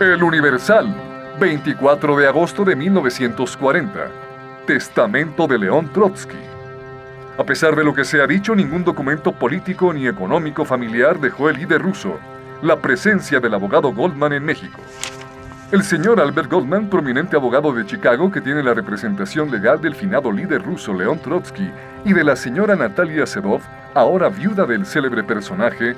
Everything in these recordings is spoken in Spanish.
El Universal, 24 de agosto de 1940. Testamento de León Trotsky. A pesar de lo que se ha dicho, ningún documento político ni económico familiar dejó el líder ruso la presencia del abogado Goldman en México. El señor Albert Goldman, prominente abogado de Chicago que tiene la representación legal del finado líder ruso León Trotsky y de la señora Natalia Sedov, ahora viuda del célebre personaje,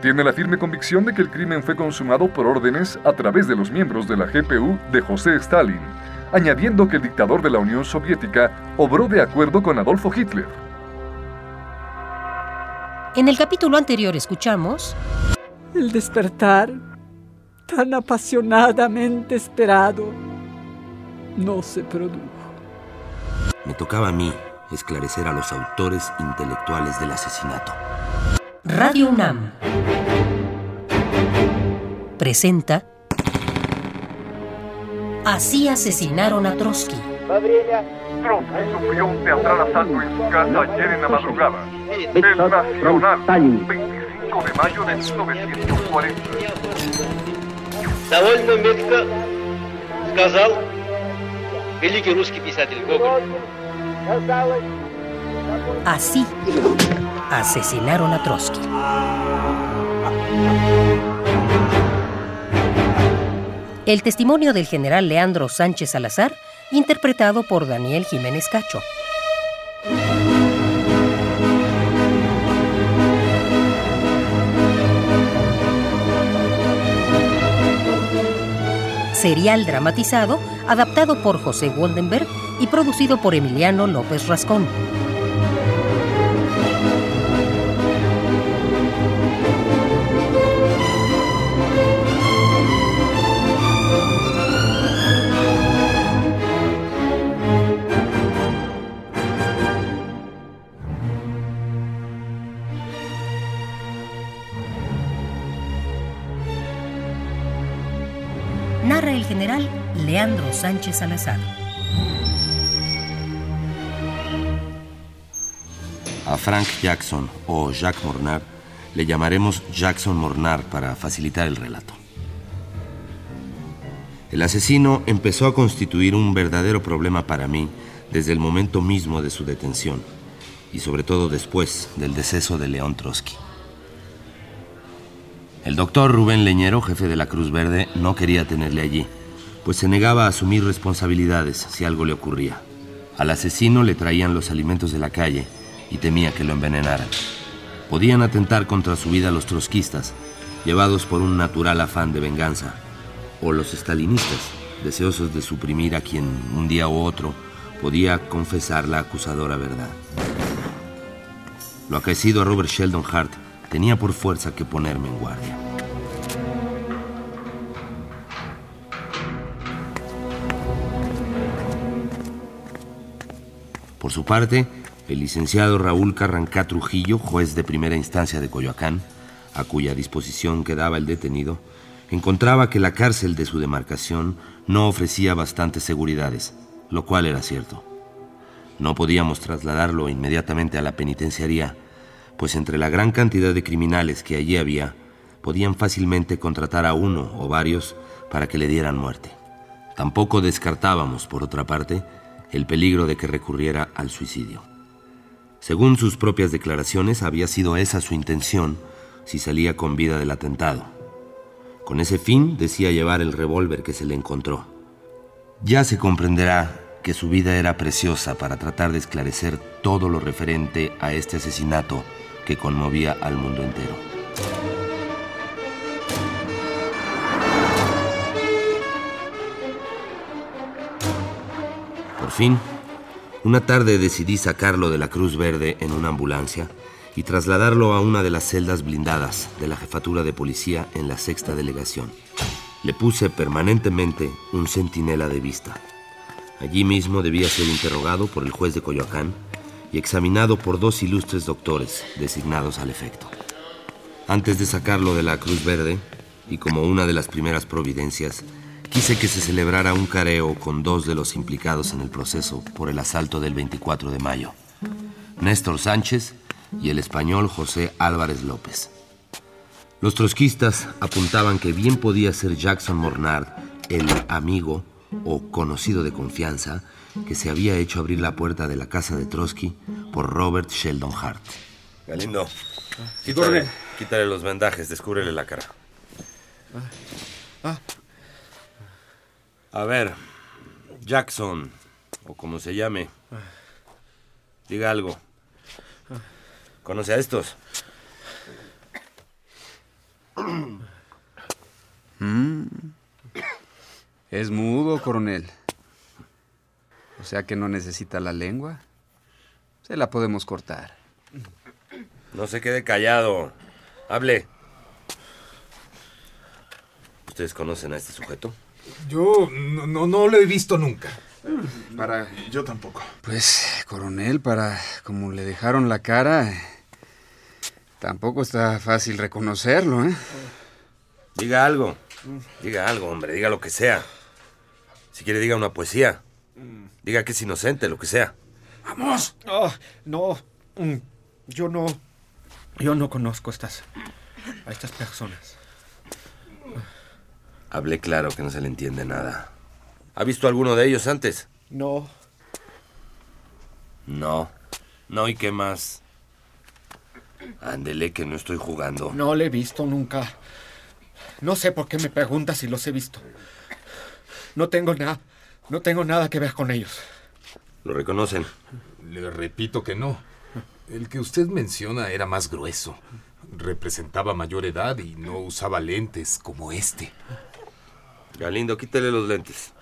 tiene la firme convicción de que el crimen fue consumado por órdenes a través de los miembros de la GPU de José Stalin, añadiendo que el dictador de la Unión Soviética obró de acuerdo con Adolfo Hitler. En el capítulo anterior escuchamos... El despertar, tan apasionadamente esperado, no se produjo. Me tocaba a mí esclarecer a los autores intelectuales del asesinato. Radio UNAM presenta Así asesinaron a Trotsky. Trotsky sufrió un teatral asalto en su casa ayer en la madrugada. El Nacional, 25 de mayo de 1940. Довольно метко сказал великий русский писатель Гоголь. Así asesinaron a Trotsky. El testimonio del general Leandro Sánchez Salazar, interpretado por Daniel Jiménez Cacho. Serial dramatizado, adaptado por José Goldenberg y producido por Emiliano López Rascón. narra el general Leandro Sánchez Salazar. Frank Jackson o Jacques Mornar le llamaremos Jackson Mornar para facilitar el relato. El asesino empezó a constituir un verdadero problema para mí desde el momento mismo de su detención y sobre todo después del deceso de León Trotsky. El doctor Rubén Leñero, jefe de la Cruz Verde, no quería tenerle allí, pues se negaba a asumir responsabilidades si algo le ocurría. Al asesino le traían los alimentos de la calle y temía que lo envenenaran. Podían atentar contra su vida los trotskistas, llevados por un natural afán de venganza, o los estalinistas, deseosos de suprimir a quien un día u otro podía confesar la acusadora verdad. Lo acaecido a Robert Sheldon Hart tenía por fuerza que ponerme en guardia. Por su parte, el licenciado Raúl Carrancá Trujillo, juez de primera instancia de Coyoacán, a cuya disposición quedaba el detenido, encontraba que la cárcel de su demarcación no ofrecía bastantes seguridades, lo cual era cierto. No podíamos trasladarlo inmediatamente a la penitenciaría, pues entre la gran cantidad de criminales que allí había, podían fácilmente contratar a uno o varios para que le dieran muerte. Tampoco descartábamos, por otra parte, el peligro de que recurriera al suicidio. Según sus propias declaraciones, había sido esa su intención si salía con vida del atentado. Con ese fin decía llevar el revólver que se le encontró. Ya se comprenderá que su vida era preciosa para tratar de esclarecer todo lo referente a este asesinato que conmovía al mundo entero. Por fin, una tarde decidí sacarlo de la Cruz Verde en una ambulancia y trasladarlo a una de las celdas blindadas de la jefatura de policía en la sexta delegación. Le puse permanentemente un centinela de vista. Allí mismo debía ser interrogado por el juez de Coyoacán y examinado por dos ilustres doctores designados al efecto. Antes de sacarlo de la Cruz Verde, y como una de las primeras providencias, quise que se celebrara un careo con dos de los implicados en el proceso por el asalto del 24 de mayo, Néstor Sánchez y el español José Álvarez López. Los trotskistas apuntaban que bien podía ser Jackson Mornard el amigo o conocido de confianza que se había hecho abrir la puerta de la casa de Trotsky por Robert Sheldon Hart. Galindo, quítale, quítale los vendajes, descúbrele la cara. Ah. A ver, Jackson, o como se llame, diga algo. ¿Conoce a estos? Mm. Es mudo, coronel. O sea que no necesita la lengua. Se la podemos cortar. No se quede callado. Hable. ¿Ustedes conocen a este sujeto? Yo no, no, no lo he visto nunca. Para. Yo tampoco. Pues, coronel, para como le dejaron la cara, tampoco está fácil reconocerlo, ¿eh? Diga algo. Diga algo, hombre. Diga lo que sea. Si quiere, diga una poesía. Diga que es inocente, lo que sea. ¡Vamos! Oh, no. Mm, Yo no. Yo no conozco estas. a estas personas. Hablé claro que no se le entiende nada. ¿Ha visto alguno de ellos antes? No. No. No, ¿y qué más? Ándele, que no estoy jugando. No le he visto nunca. No sé por qué me preguntas si los he visto. No tengo nada. No tengo nada que ver con ellos. ¿Lo reconocen? Le repito que no. El que usted menciona era más grueso. Representaba mayor edad y no usaba lentes como este. Galindo, quítele los lentes.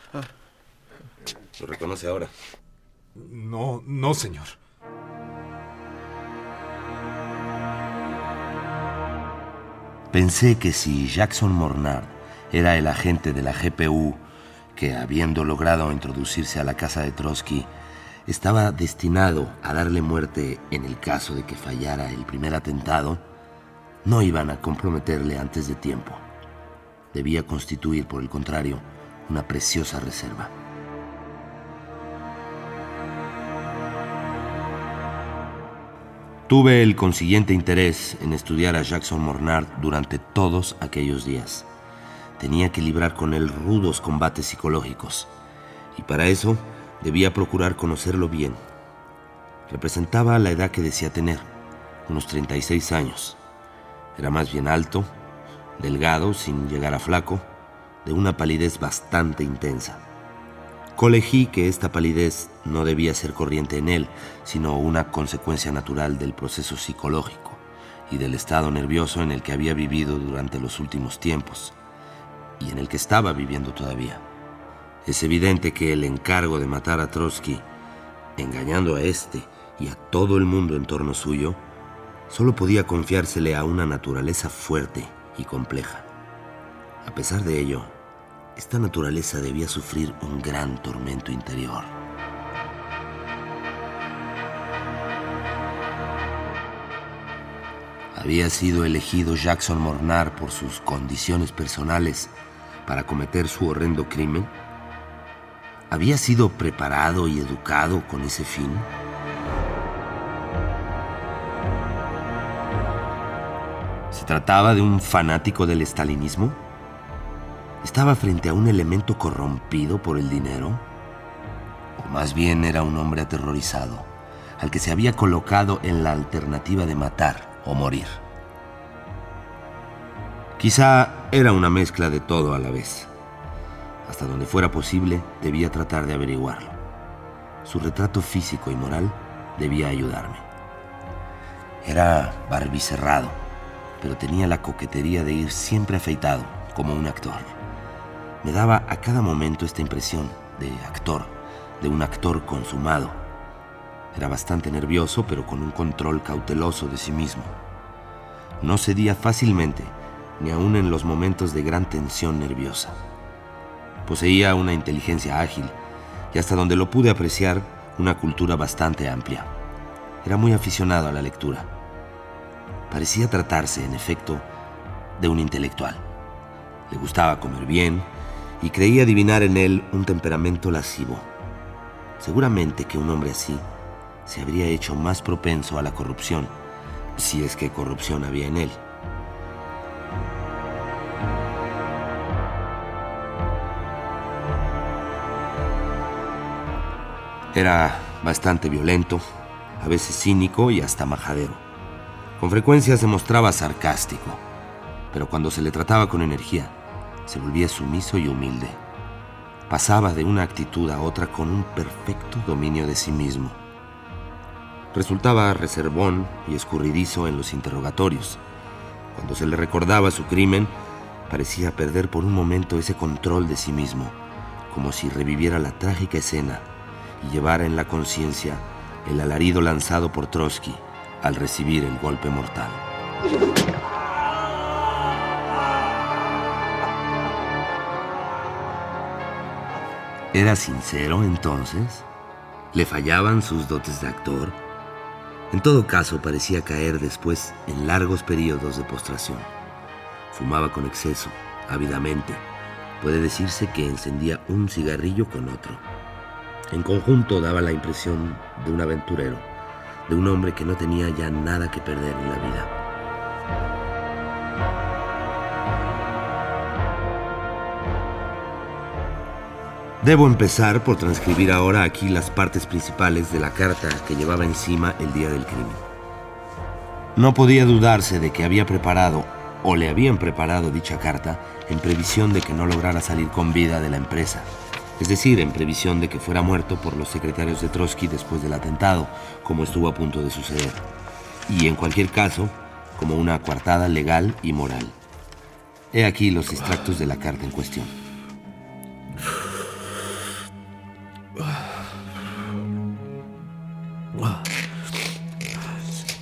¿Lo reconoce ahora? No, no, señor. Pensé que si Jackson Mornard era el agente de la GPU que, habiendo logrado introducirse a la casa de Trotsky, estaba destinado a darle muerte en el caso de que fallara el primer atentado, no iban a comprometerle antes de tiempo. Debía constituir, por el contrario, una preciosa reserva. Tuve el consiguiente interés en estudiar a Jackson Mornard durante todos aquellos días. Tenía que librar con él rudos combates psicológicos, y para eso debía procurar conocerlo bien. Representaba la edad que decía tener, unos 36 años. Era más bien alto, delgado, sin llegar a flaco, de una palidez bastante intensa. Colegí que esta palidez no debía ser corriente en él, sino una consecuencia natural del proceso psicológico y del estado nervioso en el que había vivido durante los últimos tiempos y en el que estaba viviendo todavía. Es evidente que el encargo de matar a Trotsky, engañando a este y a todo el mundo en torno suyo, solo podía confiársele a una naturaleza fuerte y compleja. A pesar de ello, esta naturaleza debía sufrir un gran tormento interior. Había sido elegido Jackson Mornar por sus condiciones personales para cometer su horrendo crimen. ¿Había sido preparado y educado con ese fin? ¿Se trataba de un fanático del estalinismo? ¿Estaba frente a un elemento corrompido por el dinero? ¿O más bien era un hombre aterrorizado, al que se había colocado en la alternativa de matar o morir? Quizá era una mezcla de todo a la vez. Hasta donde fuera posible, debía tratar de averiguarlo. Su retrato físico y moral debía ayudarme. Era barbicerrado, pero tenía la coquetería de ir siempre afeitado, como un actor. Me daba a cada momento esta impresión de actor, de un actor consumado. Era bastante nervioso, pero con un control cauteloso de sí mismo. No cedía fácilmente, ni aun en los momentos de gran tensión nerviosa. Poseía una inteligencia ágil y hasta donde lo pude apreciar, una cultura bastante amplia. Era muy aficionado a la lectura. Parecía tratarse, en efecto, de un intelectual. Le gustaba comer bien y creía adivinar en él un temperamento lascivo. Seguramente que un hombre así se habría hecho más propenso a la corrupción si es que corrupción había en él. Era bastante violento, a veces cínico y hasta majadero. Con frecuencia se mostraba sarcástico, pero cuando se le trataba con energía, se volvía sumiso y humilde. Pasaba de una actitud a otra con un perfecto dominio de sí mismo. Resultaba reservón y escurridizo en los interrogatorios. Cuando se le recordaba su crimen, parecía perder por un momento ese control de sí mismo, como si reviviera la trágica escena y llevara en la conciencia el alarido lanzado por Trotsky al recibir el golpe mortal. ¿Era sincero entonces? ¿Le fallaban sus dotes de actor? En todo caso, parecía caer después en largos periodos de postración. Fumaba con exceso, ávidamente. Puede decirse que encendía un cigarrillo con otro. En conjunto daba la impresión de un aventurero, de un hombre que no tenía ya nada que perder en la vida. Debo empezar por transcribir ahora aquí las partes principales de la carta que llevaba encima el día del crimen. No podía dudarse de que había preparado o le habían preparado dicha carta en previsión de que no lograra salir con vida de la empresa, es decir, en previsión de que fuera muerto por los secretarios de Trotsky después del atentado, como estuvo a punto de suceder, y en cualquier caso, como una coartada legal y moral. He aquí los extractos de la carta en cuestión.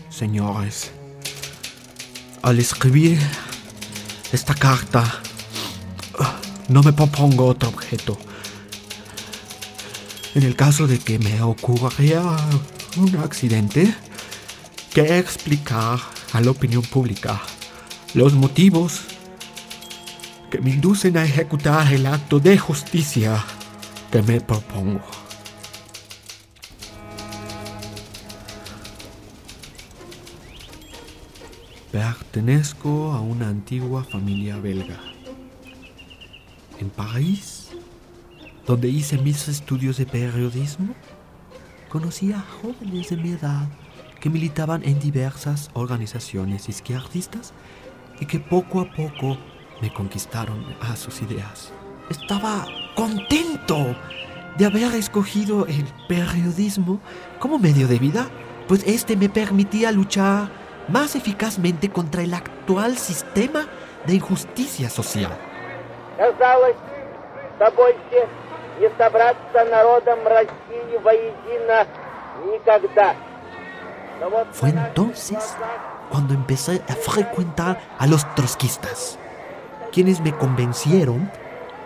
Señores, al escribir esta carta, no me propongo otro objeto. En el caso de que me ocurriera un accidente, que explicar a la opinión pública los motivos que me inducen a ejecutar el acto de justicia que me propongo. Pertenezco a una antigua familia belga. En París, donde hice mis estudios de periodismo, conocí a jóvenes de mi edad que militaban en diversas organizaciones izquierdistas y que poco a poco me conquistaron a sus ideas. Estaba contento de haber escogido el periodismo como medio de vida, pues este me permitía luchar más eficazmente contra el actual sistema de injusticia social. Fue entonces cuando empecé a frecuentar a los trotskistas, quienes me convencieron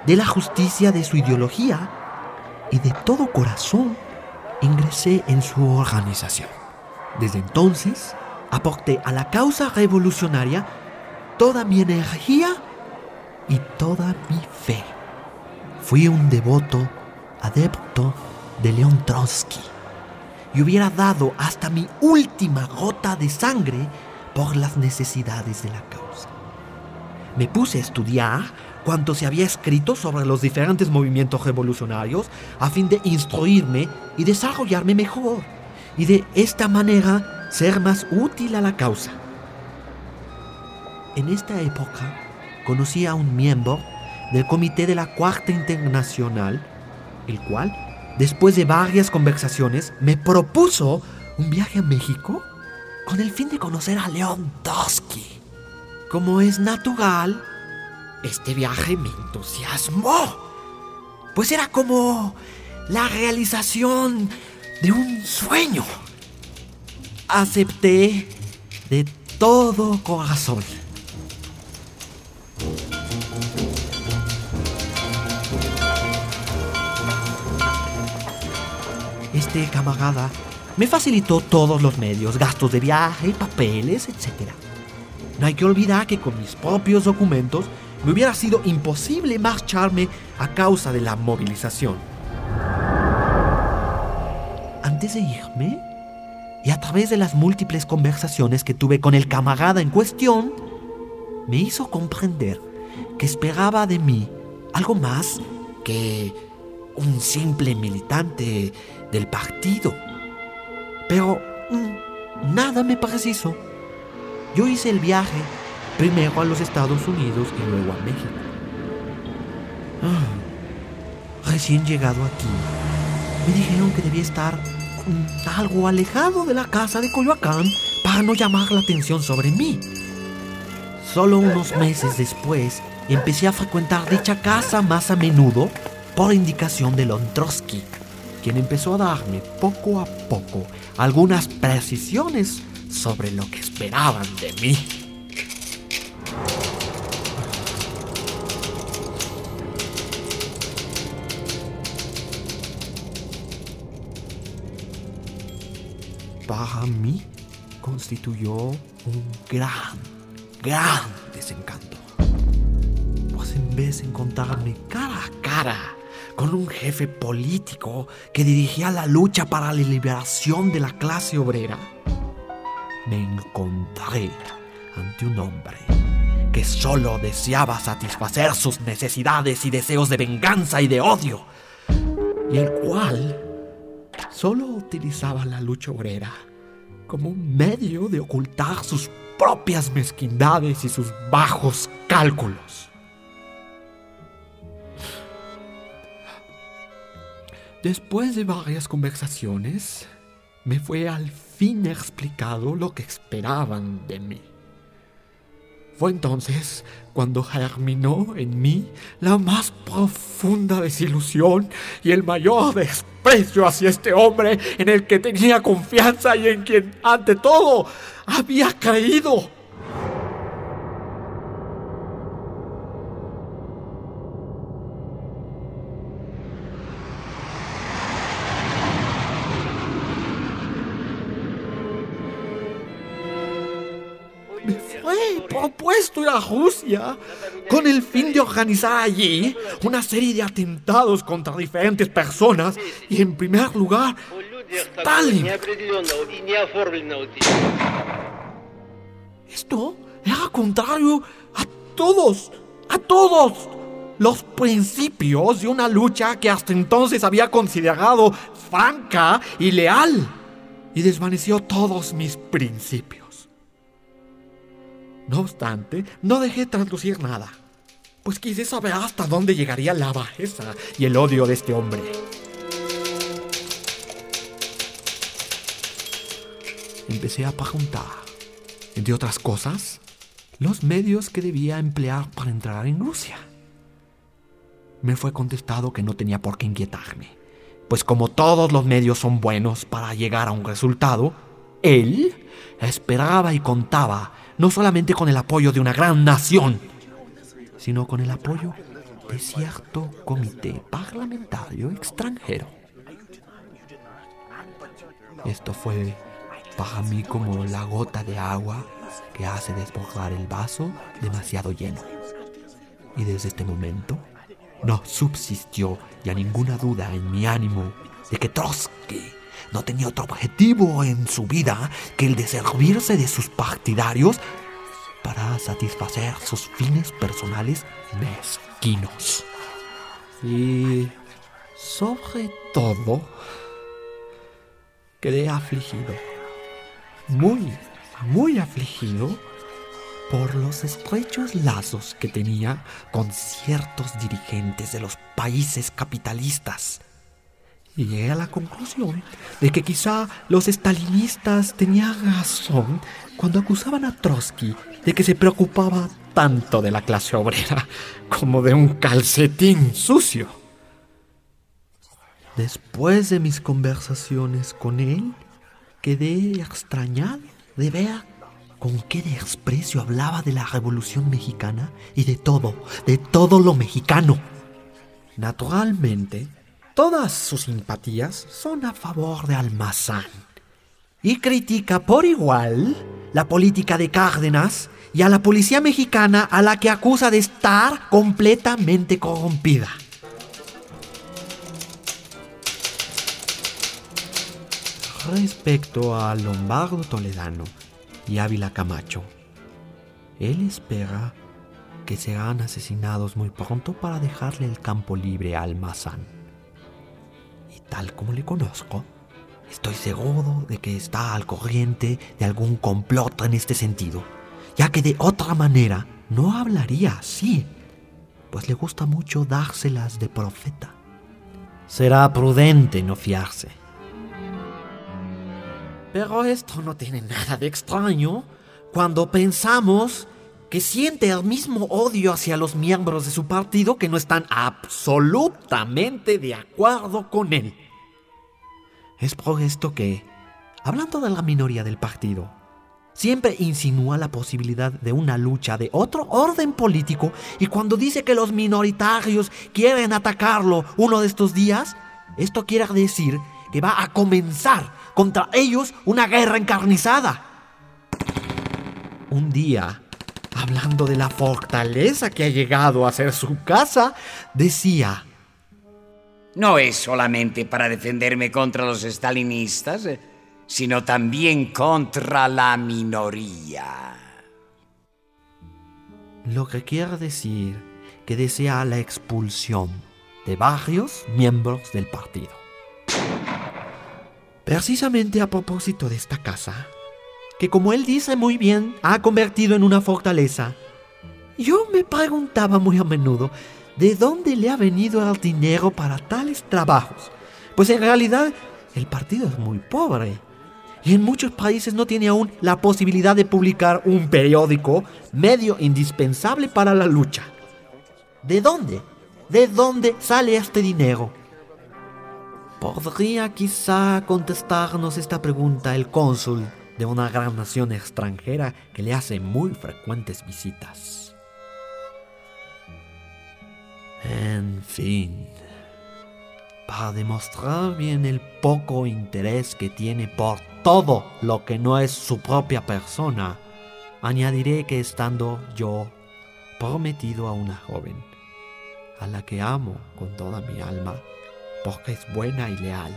de la justicia de su ideología y de todo corazón ingresé en su organización. Desde entonces, aporté a la causa revolucionaria toda mi energía y toda mi fe. Fui un devoto adepto de León Trotsky y hubiera dado hasta mi última gota de sangre por las necesidades de la causa. Me puse a estudiar cuanto se había escrito sobre los diferentes movimientos revolucionarios a fin de instruirme y desarrollarme mejor y de esta manera ser más útil a la causa. En esta época conocí a un miembro del Comité de la Cuarta Internacional, el cual, después de varias conversaciones, me propuso un viaje a México con el fin de conocer a León Trotsky. Como es natural, este viaje me entusiasmó, pues era como la realización de un sueño acepté de todo corazón. Camarada me facilitó todos los medios, gastos de viaje, papeles, etc. No hay que olvidar que con mis propios documentos me hubiera sido imposible marcharme a causa de la movilización. Antes de irme, y a través de las múltiples conversaciones que tuve con el camarada en cuestión, me hizo comprender que esperaba de mí algo más que un simple militante del partido. Pero mm, nada me preciso. Yo hice el viaje primero a los Estados Unidos y luego a México. Ah, recién llegado aquí, me dijeron que debía estar mm, algo alejado de la casa de Coyoacán para no llamar la atención sobre mí. Solo unos meses después empecé a frecuentar dicha casa más a menudo por indicación de Lon Trotsky, quien empezó a darme poco a poco algunas precisiones sobre lo que esperaban de mí. Para mí constituyó un gran, gran desencanto. Pues en vez de encontrarme cara a cara con un jefe político que dirigía la lucha para la liberación de la clase obrera, me encontré ante un hombre que solo deseaba satisfacer sus necesidades y deseos de venganza y de odio, y el cual solo utilizaba la lucha obrera como un medio de ocultar sus propias mezquindades y sus bajos cálculos. Después de varias conversaciones, me fue al fin explicado lo que esperaban de mí. Fue entonces cuando germinó en mí la más profunda desilusión y el mayor desprecio hacia este hombre en el que tenía confianza y en quien, ante todo, había creído. propuesto ir a Rusia con el fin de organizar allí una serie de atentados contra diferentes personas y en primer lugar Stalin. Esto era contrario a todos, a todos los principios de una lucha que hasta entonces había considerado franca y leal y desvaneció todos mis principios. No obstante, no dejé traslucir nada, pues quise saber hasta dónde llegaría la bajeza y el odio de este hombre. Empecé a preguntar, entre otras cosas, los medios que debía emplear para entrar en Rusia. Me fue contestado que no tenía por qué inquietarme, pues como todos los medios son buenos para llegar a un resultado, él esperaba y contaba no solamente con el apoyo de una gran nación, sino con el apoyo de cierto comité parlamentario extranjero. Esto fue para mí como la gota de agua que hace desbordar el vaso demasiado lleno. Y desde este momento no subsistió ya ninguna duda en mi ánimo de que Trotsky no tenía otro objetivo en su vida que el de servirse de sus partidarios para satisfacer sus fines personales mezquinos. Y sobre todo, quedé afligido, muy, muy afligido por los estrechos lazos que tenía con ciertos dirigentes de los países capitalistas. Y llegué a la conclusión de que quizá los estalinistas tenían razón cuando acusaban a Trotsky de que se preocupaba tanto de la clase obrera como de un calcetín sucio. Después de mis conversaciones con él, quedé extrañado de ver con qué desprecio hablaba de la Revolución Mexicana y de todo, de todo lo mexicano. Naturalmente, todas sus simpatías son a favor de Almazán. Y critica por igual la política de Cárdenas y a la policía mexicana a la que acusa de estar completamente corrompida. respecto a Lombardo Toledano y Ávila Camacho. Él espera que serán asesinados muy pronto para dejarle el campo libre al Mazán. Tal como le conozco, estoy seguro de que está al corriente de algún complot en este sentido, ya que de otra manera no hablaría así, pues le gusta mucho dárselas de profeta. Será prudente no fiarse. Pero esto no tiene nada de extraño cuando pensamos que siente el mismo odio hacia los miembros de su partido que no están absolutamente de acuerdo con él. Es por esto que, hablando de la minoría del partido, siempre insinúa la posibilidad de una lucha de otro orden político y cuando dice que los minoritarios quieren atacarlo uno de estos días, esto quiere decir que va a comenzar contra ellos una guerra encarnizada. Un día, hablando de la fortaleza que ha llegado a ser su casa, decía, No es solamente para defenderme contra los stalinistas, eh, sino también contra la minoría. lo que quiere decir que desea la expulsión de varios miembros del partido. Precisamente a propósito de esta casa, que como él dice muy bien, ha convertido en una fortaleza, yo me preguntaba muy a menudo de dónde le ha venido el dinero para tales trabajos, pues en realidad el partido es muy pobre y en muchos países no tiene aún la posibilidad de publicar un periódico, medio indispensable para la lucha. ¿De dónde? ¿De dónde sale este dinero? ¿Podría quizá contestarnos esta pregunta el cónsul de una gran nación extranjera que le hace muy frecuentes visitas? En fin, para demostrar bien el poco interés que tiene por todo lo que no es su propia persona, añadiré que estando yo prometido a una joven, a la que amo con toda mi alma, porque es buena y leal.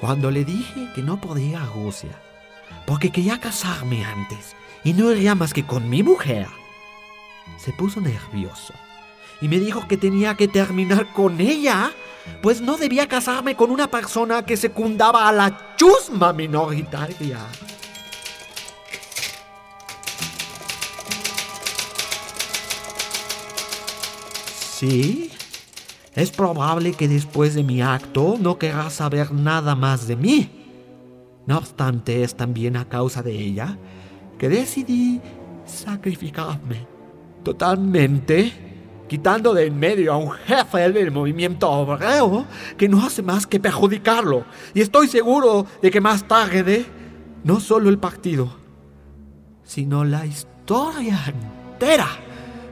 Cuando le dije que no podía a Rusia, porque quería casarme antes y no iría más que con mi mujer, se puso nervioso y me dijo que tenía que terminar con ella, pues no debía casarme con una persona que secundaba a la chusma minoritaria. Sí, es probable que después de mi acto no querrá saber nada más de mí. No obstante, es también a causa de ella que decidí sacrificarme totalmente, quitando de en medio a un jefe del movimiento obrero que no hace más que perjudicarlo. Y estoy seguro de que más tarde, no solo el partido, sino la historia entera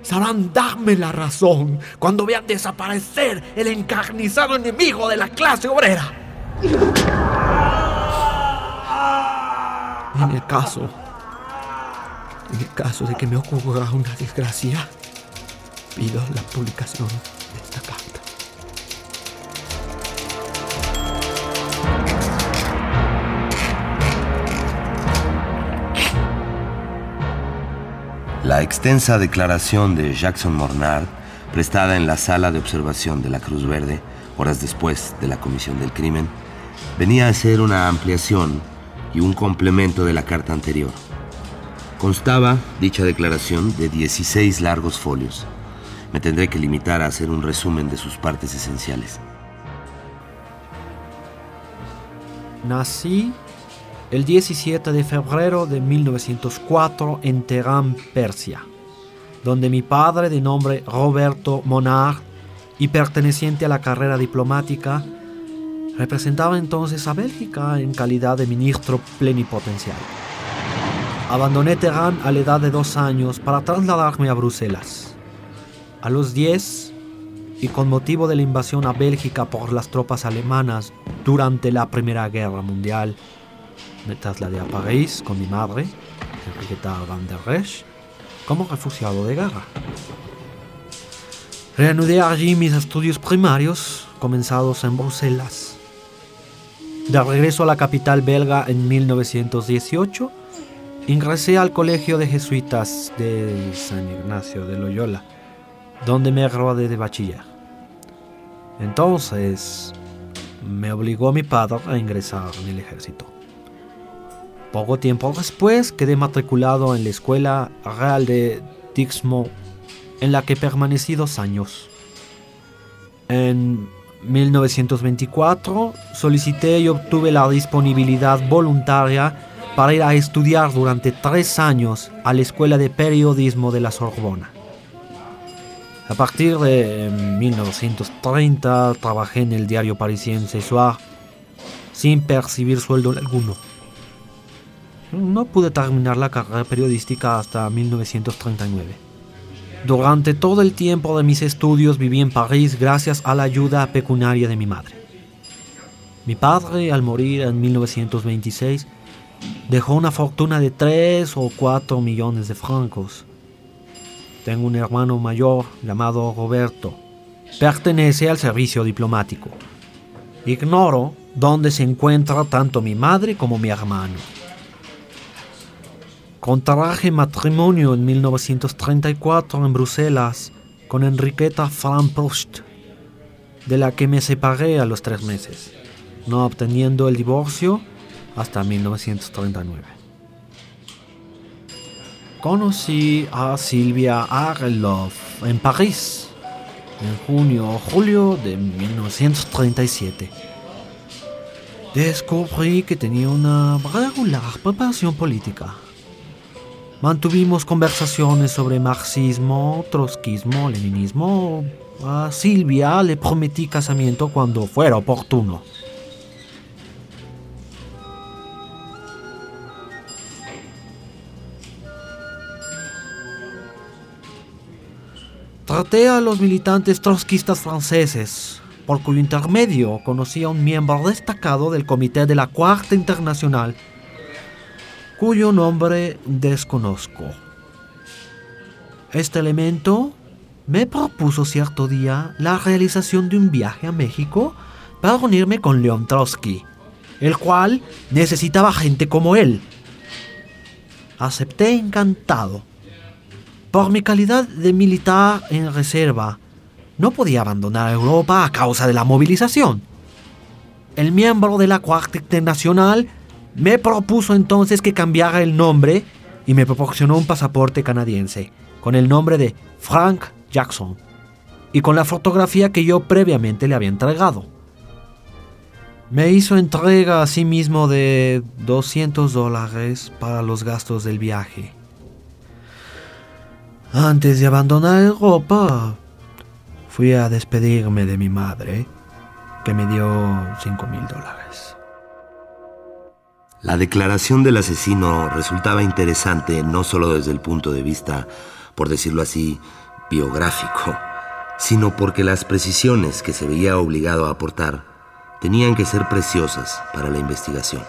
sabrán darme la razón cuando vean desaparecer el encarnizado enemigo de la clase obrera. En el caso, en el caso de que me ocurra una desgracia, pido la publicación de esta carta. La extensa declaración de Jackson Mornard, prestada en la sala de observación de la Cruz Verde, horas después de la comisión del crimen, venía a ser una ampliación y un complemento de la carta anterior. Constaba dicha declaración de 16 largos folios. Me tendré que limitar a hacer un resumen de sus partes esenciales. Nací el 17 de febrero de 1904 en Teherán, Persia, donde mi padre, de nombre Roberto Monard y perteneciente a la carrera diplomática, representaba entonces a Bélgica en calidad de ministro plenipotenciario. Abandoné Teherán a la edad de dos años para trasladarme a Bruselas. A los 10, y con motivo de la invasión a Bélgica por las tropas alemanas durante la Primera Guerra Mundial, me trasladé a París con mi madre, Enriqueta Van der Resch, como refugiado de guerra. Reanudé allí mis estudios primarios, comenzados en Bruselas. De regreso a la capital belga en 1918, ingresé al Colegio de Jesuitas de San Ignacio de Loyola, donde me gradué de bachiller. Entonces, me obligó mi padre a ingresar en el ejército. Poco tiempo después quedé matriculado en la Escuela Real de Dixmont, en la que permanecí dos años. En 1924 solicité y obtuve la disponibilidad voluntaria para ir a estudiar durante tres años a la Escuela de Periodismo de la Sorbona. A partir de 1930 trabajé en el diario parisiense Soir sin percibir sueldo alguno. No pude terminar la carrera periodística hasta 1939. Durante todo el tiempo de mis estudios viví en París gracias a la ayuda pecuniaria de mi madre. Mi padre, al morir en 1926, dejó una fortuna de 3 o 4 millones de francos. Tengo un hermano mayor llamado Roberto. Pertenece al servicio diplomático. Ignoro dónde se encuentra tanto mi madre como mi hermano. Contraje matrimonio en 1934 en Bruselas con Enriqueta Van Prost, de la que me separé a los tres meses, no obteniendo el divorcio hasta 1939. Conocí a Silvia Arloff en París en junio o julio de 1937. Descubrí que tenía una regular preparación política. Mantuvimos conversaciones sobre marxismo, trotskismo, leninismo. A Silvia le prometí casamiento cuando fuera oportuno. Traté a los militantes trotskistas franceses, por cuyo intermedio conocí a un miembro destacado del Comité de la Cuarta Internacional, cuyo nombre desconozco. Este elemento me propuso cierto día la realización de un viaje a México para unirme con León Trotsky, el cual necesitaba gente como él. Acepté encantado. Por mi calidad de militar en reserva, no podía abandonar Europa a causa de la movilización. El miembro de la Cuarta Internacional me propuso entonces que cambiara el nombre y me proporcionó un pasaporte canadiense con el nombre de Frank Jackson y con la fotografía que yo previamente le había entregado. Me hizo entrega a sí mismo de 200 dólares para los gastos del viaje. Antes de abandonar Europa, fui a despedirme de mi madre, que me dio 5 mil dólares. La declaración del asesino resultaba interesante no solo desde el punto de vista, por decirlo así, biográfico, sino porque las precisiones que se veía obligado a aportar tenían que ser preciosas para la investigación.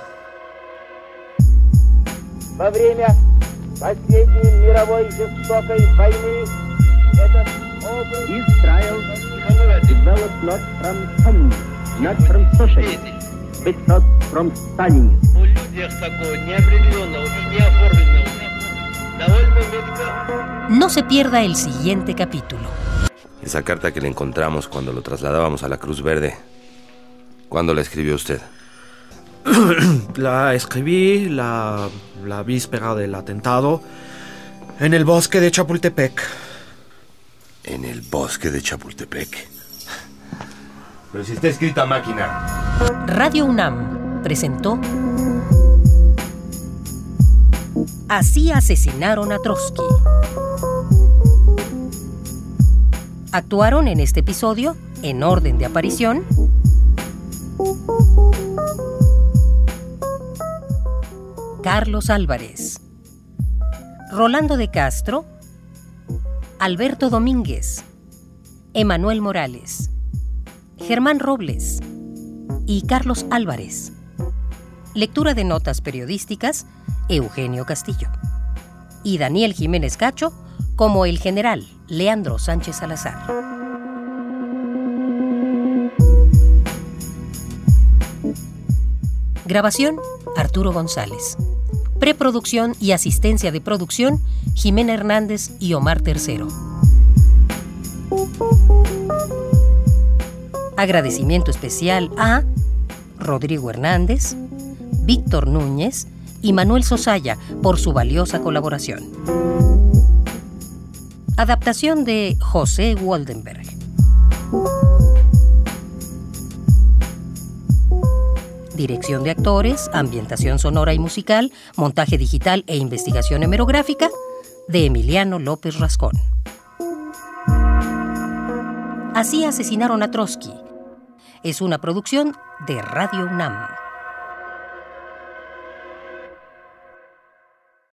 but not from Stalinism. у людях такого неопределенного и неоформленного довольно метко No se pierda el siguiente capítulo. Esa carta que le encontramos cuando lo trasladábamos a la Cruz Verde. ¿Cuándo la escribió usted? La escribí la, la víspera del atentado en el bosque de Chapultepec. En el bosque de Chapultepec. Pero si está escrita a máquina. Radio UNAM presentó Así asesinaron a Trotsky. Actuaron en este episodio, en orden de aparición, Carlos Álvarez, Rolando de Castro, Alberto Domínguez, Emanuel Morales, Germán Robles y Carlos Álvarez. Lectura de notas periodísticas, Eugenio Castillo. Y Daniel Jiménez Cacho como el general Leandro Sánchez Salazar. Grabación, Arturo González. Preproducción y asistencia de producción, Jimena Hernández y Omar Tercero. Agradecimiento especial a Rodrigo Hernández, Víctor Núñez y Manuel Sosaya por su valiosa colaboración. Adaptación de José Waldenberg. Dirección de actores, ambientación sonora y musical, montaje digital e investigación hemerográfica de Emiliano López Rascón. Así asesinaron a Trotsky. Es una producción de Radio UNAM.